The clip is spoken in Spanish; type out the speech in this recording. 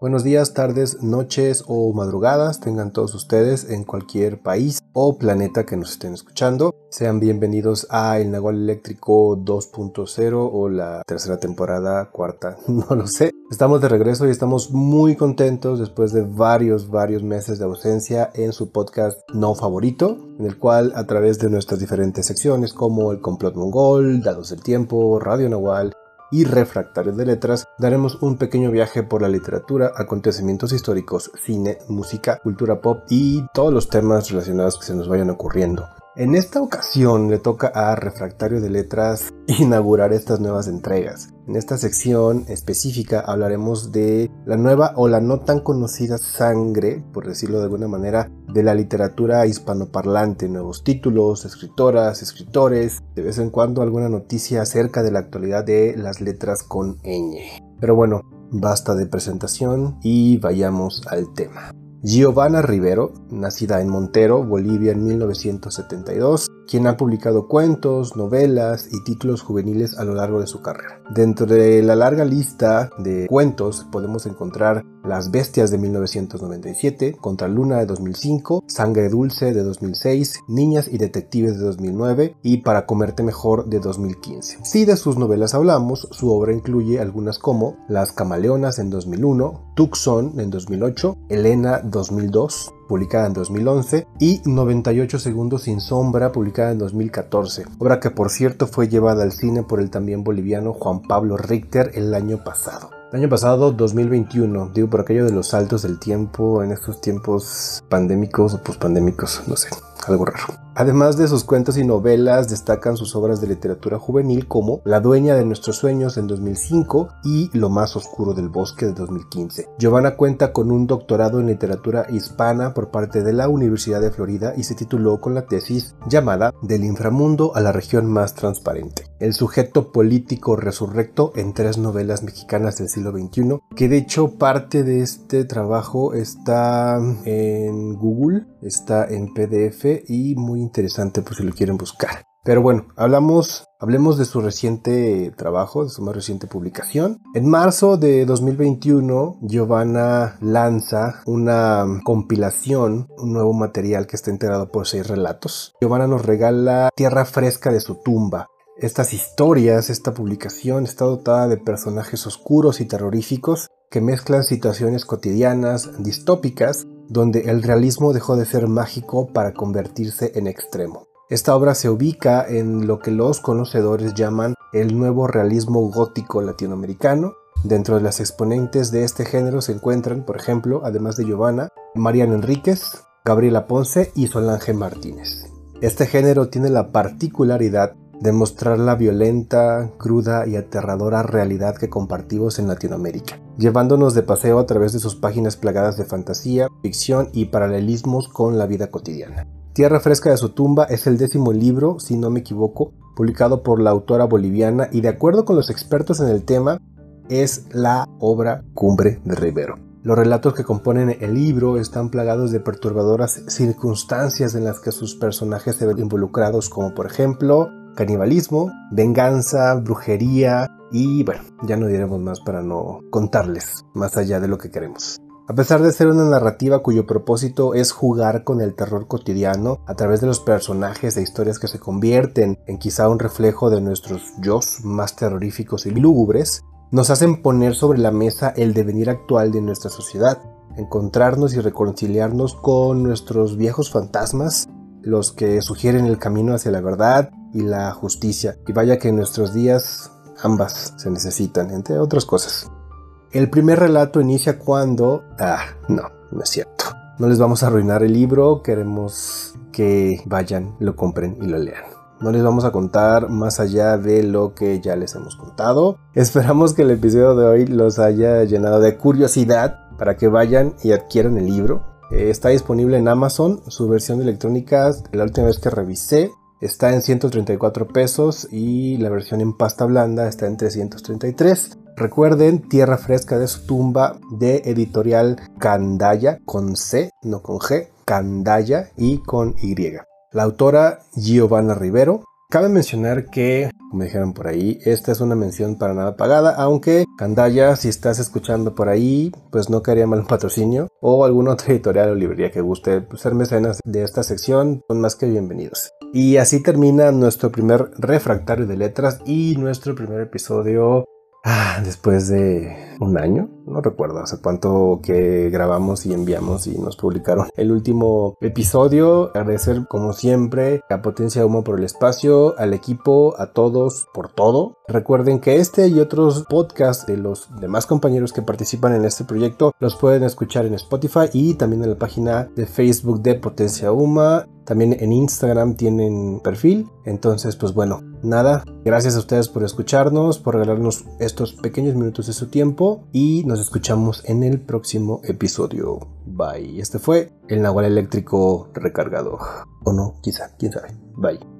Buenos días, tardes, noches o madrugadas tengan todos ustedes en cualquier país o planeta que nos estén escuchando. Sean bienvenidos a El Nahual Eléctrico 2.0 o la tercera temporada, cuarta, no lo sé. Estamos de regreso y estamos muy contentos después de varios, varios meses de ausencia en su podcast no favorito, en el cual a través de nuestras diferentes secciones como El Complot Mongol, Dados del Tiempo, Radio Nahual, y refractarios de letras, daremos un pequeño viaje por la literatura, acontecimientos históricos, cine, música, cultura pop y todos los temas relacionados que se nos vayan ocurriendo. En esta ocasión le toca a Refractario de Letras inaugurar estas nuevas entregas. En esta sección específica hablaremos de la nueva o la no tan conocida sangre, por decirlo de alguna manera, de la literatura hispanoparlante, nuevos títulos, escritoras, escritores, de vez en cuando alguna noticia acerca de la actualidad de las letras con ñ. Pero bueno, basta de presentación y vayamos al tema. Giovanna Rivero, nacida en Montero, Bolivia en 1972, quien ha publicado cuentos, novelas y títulos juveniles a lo largo de su carrera. Dentro de la larga lista de cuentos podemos encontrar Las Bestias de 1997, Contra Luna de 2005, Sangre Dulce de 2006, Niñas y Detectives de 2009 y Para Comerte Mejor de 2015. Si de sus novelas hablamos, su obra incluye algunas como Las Camaleonas en 2001, Tucson en 2008, Elena 2002, publicada en 2011, y 98 segundos sin sombra, publicada en 2014, obra que por cierto fue llevada al cine por el también boliviano Juan Pablo Richter el año pasado. El año pasado, 2021, digo por aquello de los saltos del tiempo en estos tiempos pandémicos o pospandémicos, no sé, algo raro. Además de sus cuentos y novelas, destacan sus obras de literatura juvenil como La dueña de nuestros sueños en 2005 y Lo más oscuro del bosque de 2015. Giovanna cuenta con un doctorado en literatura hispana por parte de la Universidad de Florida y se tituló con la tesis llamada Del inframundo a la región más transparente. El sujeto político resurrecto en tres novelas mexicanas del siglo XXI, que de hecho parte de este trabajo está en Google, está en PDF y muy interesante por si lo quieren buscar. Pero bueno, hablamos, hablemos de su reciente trabajo, de su más reciente publicación. En marzo de 2021, Giovanna lanza una compilación, un nuevo material que está integrado por seis relatos. Giovanna nos regala Tierra Fresca de su tumba, estas historias, esta publicación está dotada de personajes oscuros y terroríficos que mezclan situaciones cotidianas, distópicas, donde el realismo dejó de ser mágico para convertirse en extremo. Esta obra se ubica en lo que los conocedores llaman el nuevo realismo gótico latinoamericano. Dentro de las exponentes de este género se encuentran, por ejemplo, además de Giovanna, Mariana Enríquez, Gabriela Ponce y Solange Martínez. Este género tiene la particularidad de mostrar la violenta, cruda y aterradora realidad que compartimos en Latinoamérica, llevándonos de paseo a través de sus páginas plagadas de fantasía, ficción y paralelismos con la vida cotidiana. Tierra Fresca de su tumba es el décimo libro, si no me equivoco, publicado por la autora boliviana y de acuerdo con los expertos en el tema, es la obra cumbre de Rivero. Los relatos que componen el libro están plagados de perturbadoras circunstancias en las que sus personajes se ven involucrados, como por ejemplo canibalismo, venganza, brujería y bueno, ya no diremos más para no contarles más allá de lo que queremos. A pesar de ser una narrativa cuyo propósito es jugar con el terror cotidiano a través de los personajes e historias que se convierten en quizá un reflejo de nuestros yo más terroríficos y lúgubres, nos hacen poner sobre la mesa el devenir actual de nuestra sociedad, encontrarnos y reconciliarnos con nuestros viejos fantasmas, los que sugieren el camino hacia la verdad y la justicia. Y vaya que en nuestros días ambas se necesitan, entre otras cosas. El primer relato inicia cuando... Ah, no, no es cierto. No les vamos a arruinar el libro, queremos que vayan, lo compren y lo lean. No les vamos a contar más allá de lo que ya les hemos contado. Esperamos que el episodio de hoy los haya llenado de curiosidad para que vayan y adquieran el libro. Eh, está disponible en Amazon, su versión electrónica, la última vez que revisé, está en 134 pesos y la versión en pasta blanda está en 333. Recuerden, Tierra Fresca de su tumba de editorial Candaya, con C, no con G, Candaya y con Y. La autora Giovanna Rivero. Cabe mencionar que como dijeron por ahí. Esta es una mención para nada pagada, aunque Candaya, si estás escuchando por ahí, pues no quería mal un patrocinio o alguna otra editorial o librería que guste pues, ser mecenas de esta sección, son más que bienvenidos. Y así termina nuestro primer refractario de letras y nuestro primer episodio Ah, después de un año, no recuerdo hace cuánto que grabamos y enviamos y nos publicaron el último episodio. Agradecer como siempre a Potencia Humo por el espacio, al equipo, a todos por todo. Recuerden que este y otros podcasts de los demás compañeros que participan en este proyecto los pueden escuchar en Spotify y también en la página de Facebook de Potencia Uma. También en Instagram tienen perfil. Entonces, pues bueno, nada. Gracias a ustedes por escucharnos, por regalarnos estos pequeños minutos de su tiempo y nos escuchamos en el próximo episodio. Bye. Este fue el Nahual Eléctrico recargado. O no, quizá, quién sabe. Bye.